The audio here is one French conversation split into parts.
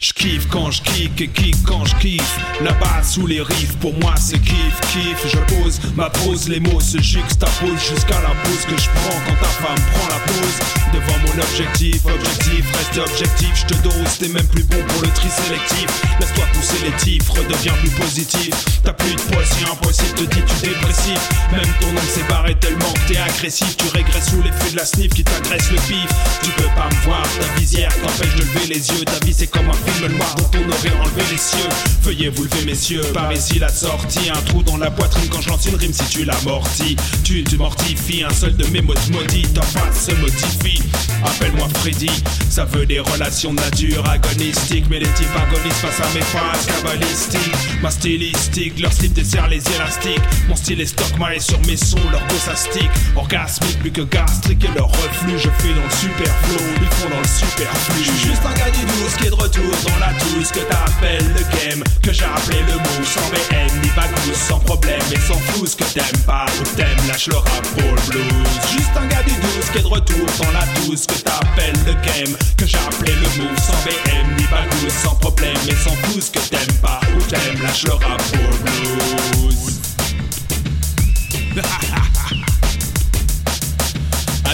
Je kiffe quand je kick et kick quand je kiffe. La basse ou les riffs, pour moi c'est kiff, kiff. Je pose ma pose, les mots se juxtaposent jusqu'à la pause que je prends quand ta femme prend la pause. Devant mon objectif, objectif, reste objectif. Je te dose, t'es même plus bon pour le tri sélectif. Laisse-toi pousser les tifs, redeviens plus positif. T'as plus de poids, impossible, te dis tu dépressif. Même ton nom s'est barré tellement que t'es agressif. Tu régresses sous l'effet de la sniff qui t'agresse le pif. Tu peux pas me voir, ta visière t'empêche de lever les yeux. Ta vie c'est comme un film noir dont on aurait enlevé les cieux. Veuillez vous lever, messieurs. Par ici la sortie, un trou dans la poitrine quand je lance une rime si tu l'amortis. Tu te mortifies, un seul de mes mots te maudit. Ta face se modifie. Appelle-moi Freddy, ça veut des relations de nature agonistiques. Mais les types agonisent face à mes phrases cabalistiques. Ma stylistique, leur slip dessert les élastiques. Mon style est stock est sur mes sons, leur go ça stick. Orgasmique, plus que gastrique et leur reflux. Je fais dans le superflow, ils font dans le superflu. Suis juste un gars du douce qui est de retour dans la touche que t'appelles le game. Que j'ai appelé le mot sans BM ni bagousse, sans problème et sans flou. Ce que t'aimes pas ou t'aimes, lâche le rap pour le blues. Juste un gars du douce qui est de retour dans la douce que t'appelles le game. Que appelé le mot sans BM ni bagousse, sans problème et sans flou. Ce que t'aimes pas ou t'aimes, lâche le rap pour le blues.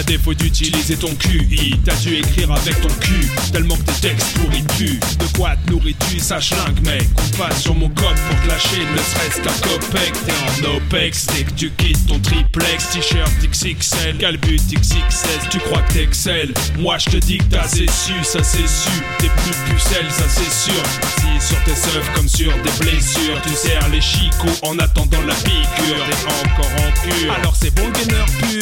Défaut d'utiliser ton QI, t'as dû écrire avec ton cul. Tellement que tes textes pourris puent. De quoi te nourris-tu, ça schlingue, mec? On passe sur mon cop pour te lâcher, ne serait-ce qu'un copec. T'es en OPEX dès que tu quittes ton triplex. T-shirt XXL, calbut XXS. Tu crois que t'excelles Moi je te dis que t'as assez su, ça c'est su. T'es plus pucelle, ça c'est sûr. Assis sur tes œuvres comme sur des blessures. Tu serres les chicots en attendant la piqûre. T'es encore en cure. Alors c'est bon gainer pur.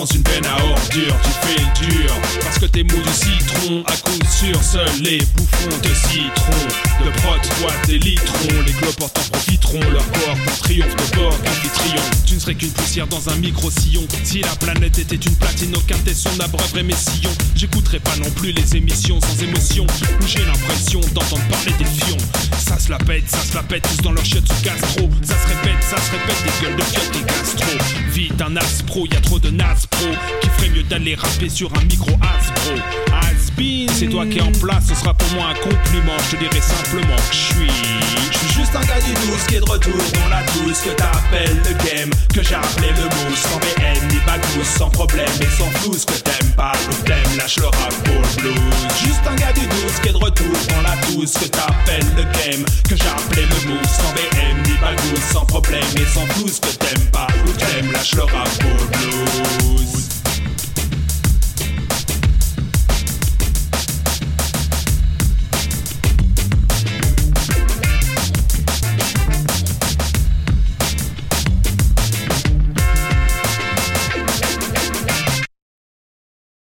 Dans une peine à ordure. Tu fais dur parce que t'es mou du citron. À coup sûr, seuls les bouffons de citron. De prod, toi tes litrons. Les cloportes en profiteront. Leur corps en triomphe de bord amphitryon. Tu ne serais qu'une poussière dans un micro-sillon. Si la planète était une platine, aucun tesson n'abreuverait mes sillons. J'écouterais pas non plus les émissions sans émotion. Où j'ai l'impression d'entendre parler des fions. Ça se la pète, ça se la pète, tous dans leur chiottes sous gastro. Ça se répète, ça se répète, des gueules de fiottes et gastro. Vite, un as pro, y a trop de nas Qui ferait mieux d'aller rapper sur un micro as bro. Has-been, c'est toi qui es en place, ce sera pour moi un compliment. Je te dirai simplement que je suis. Je suis juste un gars du douce qui est de retour dans la douce que t'appelles le game. Que j'ai appelé le mot sans BM ni bagousse, sans problème et sans flou. Ce que t'aimes pas ou t'aimes, lâche le rap pour le blues. Juste un gars du douce qui est de retour dans la douce que t'appelles le game. Que j'ai appelé le mot sans BM ni bagousse, sans problème et sans flou. Ce que t'aimes pas ou t'aimes, lâche le rap le blues.